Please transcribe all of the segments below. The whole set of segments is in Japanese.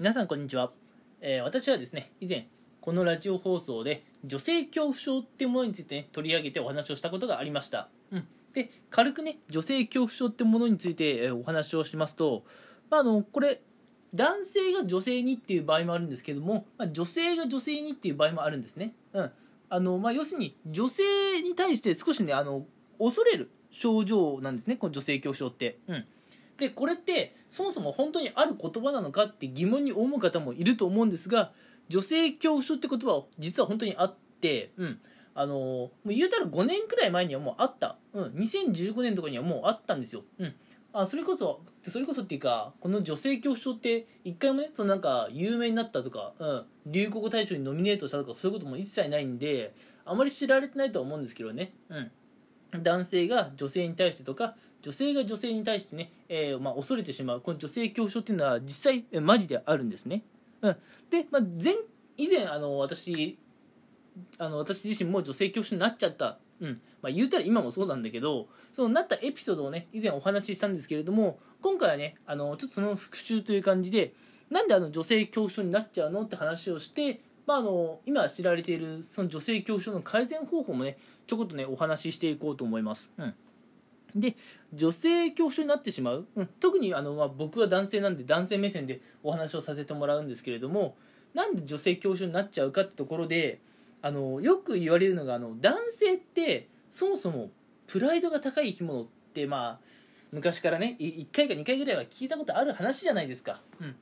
皆さんこんにちは、えー私はですね以前このラジオ放送で女性恐怖症ってものについてね、取り上げてお話をしたことがありました、うん、で軽くね女性恐怖症ってものについて、えお話をしますと、まあ、あのこれ男性が女性にっていう場合もあるんですけども、まあ、女性が女性にっていう場合もあるんですね、うん。あのまあ、要するに女性に対して少しねあの恐れる症状なんですねこの女性恐怖症って、うん、でこれってそもそも本当にある言葉なのかって疑問に思う方もいると思うんですが女性恐怖症って言葉は実は本当にあって、うん、あのもう言うたら5年くらい前にはもうあった、うん、2015年とかにはもうあったんですよ、うん、あそれこそそれこそっていうかこの女性恐怖症って一回もねそのなんか有名になったとか、うん、流行語大賞にノミネートしたとかそういうことも一切ないんであまり知られてないとは思うんですけどね、うん、男性が女性に対してとか女性が女性に対してね、えーまあ、恐れてしまう。この女性恐怖症っていうのは実際マジであるんですね、うん、で、まあ、前以前あの私あの私自身も女性恐怖症になっちゃった、うん。まあ、言うたら今もそうなんだけどそのなったエピソードをね以前お話ししたんですけれども今回はねあのちょっとその復習という感じでなんであの女性恐怖症になっちゃうのって話をして、まあ、あの今知られているその女性恐怖症の改善方法もねちょこっとねお話ししていこうと思います、うん、で女性恐怖症になってしまう、うん、特にあの、まあ、僕は男性なんで男性目線でお話をさせてもらうんですけれどもなんで女性恐怖症になっちゃうかってところであのよく言われるのがあの男性ってそもそもプライドが高い生き物ってまあ昔からねい1回か2回ぐらいは聞いたことある話じゃないですか、うん、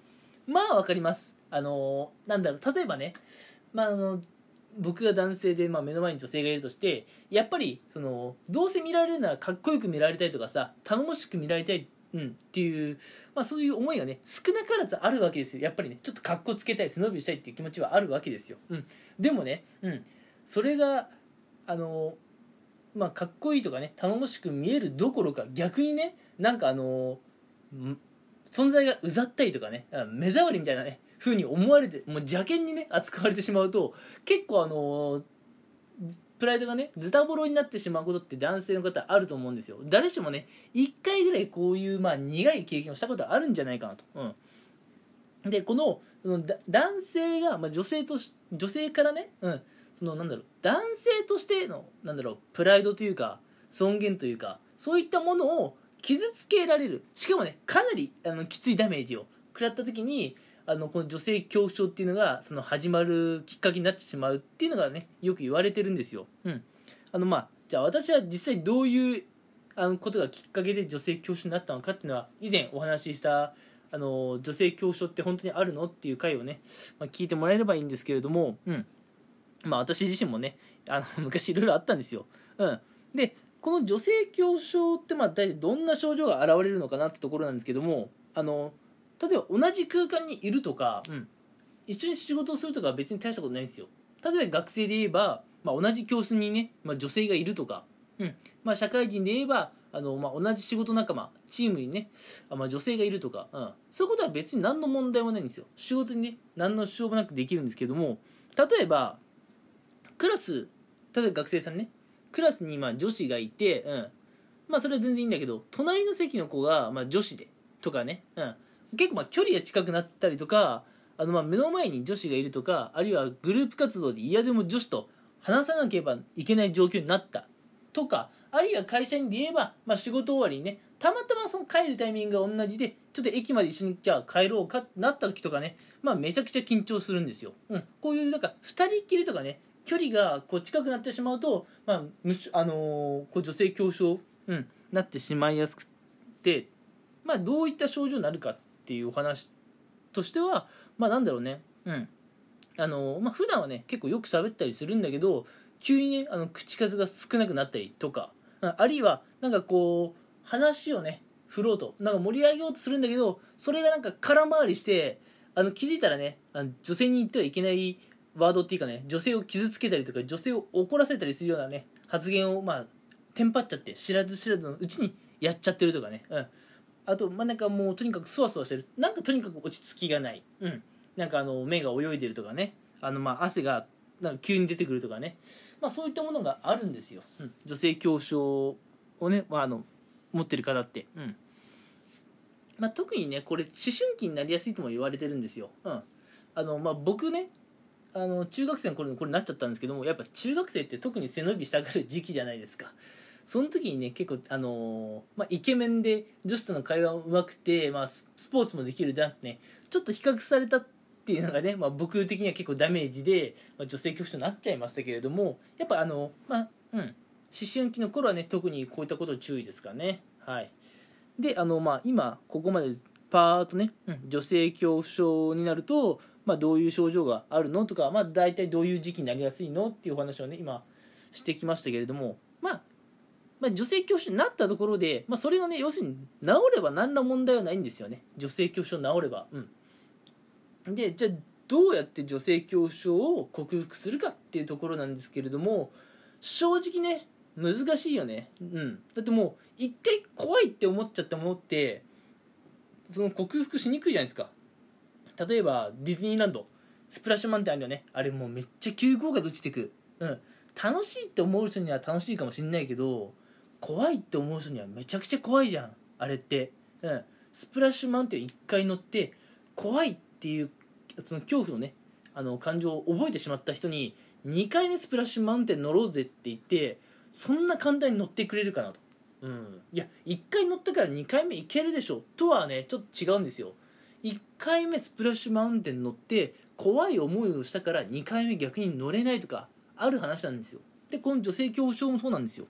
まあわかりますあのなんだろう例えばね、まあ、あの僕が男性で、まあ、目の前に女性がいるとしてやっぱりそのどうせ見られるならかっこよく見られたいとかさ頼もしく見られたい、うん、っていう、まあ、そういう思いがね少なからずあるわけですよ。やっぱりねちょっとかっこつけたい背伸びしたいっていう気持ちはあるわけですよ、うん、でもね、うん、それがあのまあかっこいいとかね頼もしく見えるどころか逆にねなんかあの存在がうざったりとかね目障りみたいなね風に思われてもう邪険にね扱われてしまうと結構あのプライドがねズタボロになってしまうことって男性の方あると思うんですよ。誰しもね1回ぐらいこういうまあ苦い経験をしたことあるんじゃないかなと、うん、でこの男性が、まあ、女性と女性からね、うん、そのなんだろう男性としてのなんだろうプライドというか尊厳というかそういったものを傷つけられる。しかもねかなりあのきついダメージを食らった時にあのこの女性恐怖症っていうのがその始まるきっかけになってしまうっていうのがねよく言われてるんですよ。うん、あのまあじゃあ私は実際どういうあのことがきっかけで女性恐怖症になったのかっていうのは以前お話ししたあの女性恐怖症って本当にあるのっていう回をね、まあ、聞いてもらえればいいんですけれども、うんまあ、私自身もねあの昔いろいろあったんですよ。うん、でこの女性恐怖症ってまあ大体どんな症状が現れるのかなってところなんですけどもあの例えば同じ空間にいるとか、うん、一緒に仕事をするとかは別に大したことないんですよ。例えば学生で言えば、まあ、同じ教室にね、まあ、女性がいるとか、うん。まあ、社会人で言えばあの、まあ、同じ仕事仲間チームにねあ、まあ、女性がいるとか、うん、そういうことは別に何の問題もないんですよ。仕事にね何の支障もなくできるんですけども例えばクラス例えば学生さんねクラスにまあ女子がいて、うん、まあそれは全然いいんだけど隣の席の子がまあ女子でとかね、うん、結構まあ距離が近くなったりとかあのまあ目の前に女子がいるとかあるいはグループ活動で嫌でも女子と話さなければいけない状況になったとかあるいは会社にで言えば、まあ、仕事終わりにねたまたまその帰るタイミングが同じでちょっと駅まで一緒にじゃあ帰ろうかってなった時とかね、まあ、めちゃくちゃ緊張するんですよ、うん、こういうなんか2人っきりとかね距離がこう近くなってしまうと、まあむしあのーこう女性恐怖症、うん、なってしまいやすくて、まあ、どういった症状になるかっていうお話としてはまあなんだろうね。うん。あのまあ普段はね結構よく喋ったりするんだけど急にねあの口数が少なくなったりとかあるいはなんかこう話をね振ろうとなんか盛り上げようとするんだけどそれがなんか空回りしてあの気づいたらねあの女性に言ってはいけないワードっていうかね女性を傷つけたりとか女性を怒らせたりするようなね発言をまあテンパっちゃって知らず知らずのうちにやっちゃってるとかね、うん、あとまあなんかもうとにかくそわそわしてる。なんかとにかく落ち着きがない、うん、なんかあの目が泳いでるとかね。あのまあ汗がなんか急に出てくるとかね、まあ、そういったものがあるんですよ、うん、女性恐怖症をね、まあ、あの持ってる方って、うん。まあ、特にねこれ思春期になりやすいとも言われてるんですよ、うん。あのまあ、僕ねあの中学生の頃にこれなっちゃったんですけどもやっぱ中学生って特に背伸びしたがる時期じゃないですかその時にね結構あのーまあ、イケメンで女子との会話もうまくて、まあ、スポーツもできる男子とねちょっと比較されたっていうのがね、まあ、僕的には結構ダメージで、まあ、女性恐怖症になっちゃいましたけれどもやっぱあのまあうん。思春期の頃はね特にこういったこと注意ですかね。はい。であのまあ今ここまでパーッとね、うん女性恐怖症になると、まあ、どういう症状があるのとか、まあ、大体どういう時期になりやすいのっていうお話をね今してきましたけれども、まあ、女性恐怖症になったところで、まあ、それがね要するに治れば何ら問題はないんですよね。女性恐怖症治れば。うん。でじゃあどうやって女性恐怖症を克服するかっていうところなんですけれども正直ね難しいよね。うん。だってもう一回怖いって思っちゃったものってその克服しにくいじゃないですか。例えばディズニーランド。スプラッシュマンテンあるよね。あれもうめっちゃ急降下で落ちてく。うん。楽しいって思う人には楽しいかもしんないけど怖いって思う人にはめちゃくちゃ怖いじゃんあれって。うん。スプラッシュマウンテン1回乗って怖いっていうその恐怖のねあの感情を覚えてしまった人に2回目スプラッシュマウンテン乗ろうぜって言ってそんな簡単に乗ってくれるかなと。うん。いや1回乗ったから2回目いけるでしょとはねちょっと違うんですよ。1回目スプラッシュマウンテン乗って怖い思いをしたから2回目逆に乗れないとかある話なんですよ。でこの女性恐怖症もそうなんですよ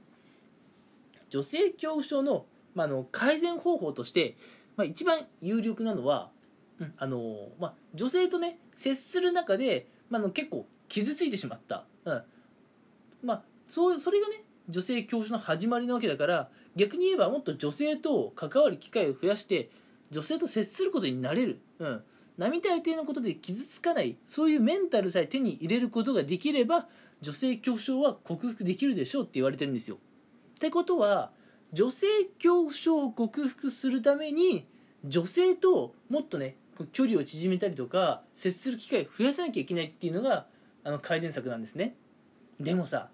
女性恐怖症の,、まあ、の改善方法として、まあ、一番有力なのは、うんあのまあ、女性とね接する中で、まあ、の結構傷ついてしまった、うん。まあ、そうそれがね女性恐怖症の始まりなわけだから逆に言えばもっと女性と関わる機会を増やして女性と接することになれる、うん、並大抵のことで傷つかないそういうメンタルさえ手に入れることができれば女性恐怖症は克服できるでしょうって言われてるんですよ。ってことは女性恐怖症を克服するために女性ともっとね距離を縮めたりとか接する機会を増やさなきゃいけないっていうのがあの改善策なんですね。でもさ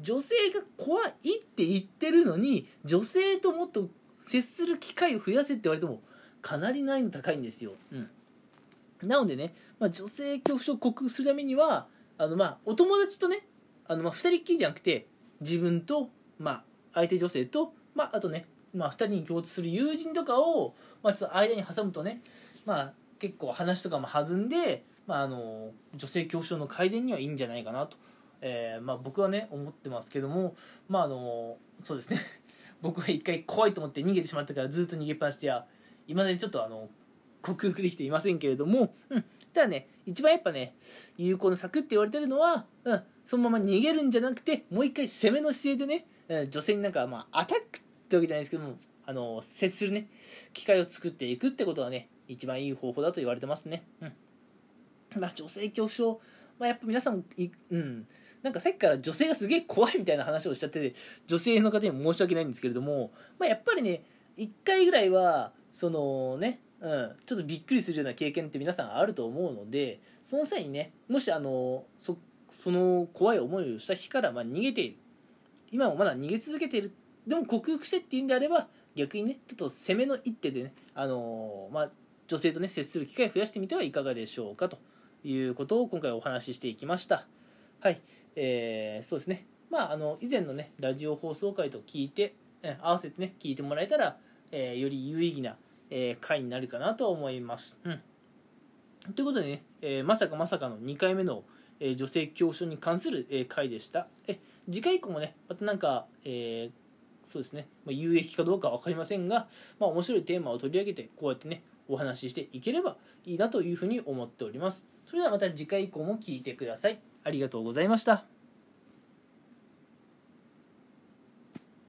女性が怖いって言ってるのに女性ともっと接する機会を増やせって言われてもかなり難易度高いんですよ、うん、なのでね、まあ、女性恐怖症を克服するためにはあのまあお友達とねあのまあ2人っきりじゃなくて自分と、まあ、相手女性と、まあ、あとね、まあ、2人に共通する友人とかを、まあ、ちょっと間に挟むとね、まあ、結構話とかも弾んで、まあ、あの女性恐怖症の改善にはいいんじゃないかなと。えーまあ、僕はね思ってますけどもまああのそうですね。僕は一回怖いと思って逃げてしまったからずっと逃げっぱなしでいまだにちょっとあの克服できていませんけれども、うん、ただね一番やっぱね有効な策って言われてるのは、うん、そのまま逃げるんじゃなくてもう一回攻めの姿勢でね、女性になんか、まあ、アタックってわけじゃないですけどもあの接するね機会を作っていくってことはね一番いい方法だと言われてますね。うん。まあ、女性恐怖症、まあ、やっぱ皆さんい、うん、なんかさっきから女性がすげえ怖いみたいな話をしちゃってて女性の方にも申し訳ないんですけれども、まあ、やっぱりね1回ぐらいはそのね、うん、ちょっとびっくりするような経験って皆さんあると思うのでその際にねもしあのそその怖い思いをした日からまあ逃げている今もまだ逃げ続けているでも克服してっていうんであれば逆にねちょっと攻めの一手でね、あのまあ、女性とね接する機会を増やしてみてはいかがでしょうかということを今回お話ししていきました。はいえー、そうですね、まあ、あの以前のねラジオ放送回と聞いて、合わせてね聞いてもらえたら、えーより有意義な、えー回になるかなと思います。うん、ということでね、えまさかまさかの2回目の、え女性恐怖症に関する、え回でした。え次回以降もねまたなんか、えーそうですね、まあ、有益かどうか分かりませんが、まあ、面白いテーマを取り上げてこうやってねお話ししていければいいなというふうに思っております。それではまた次回以降も聴いてください。ありがとうございました。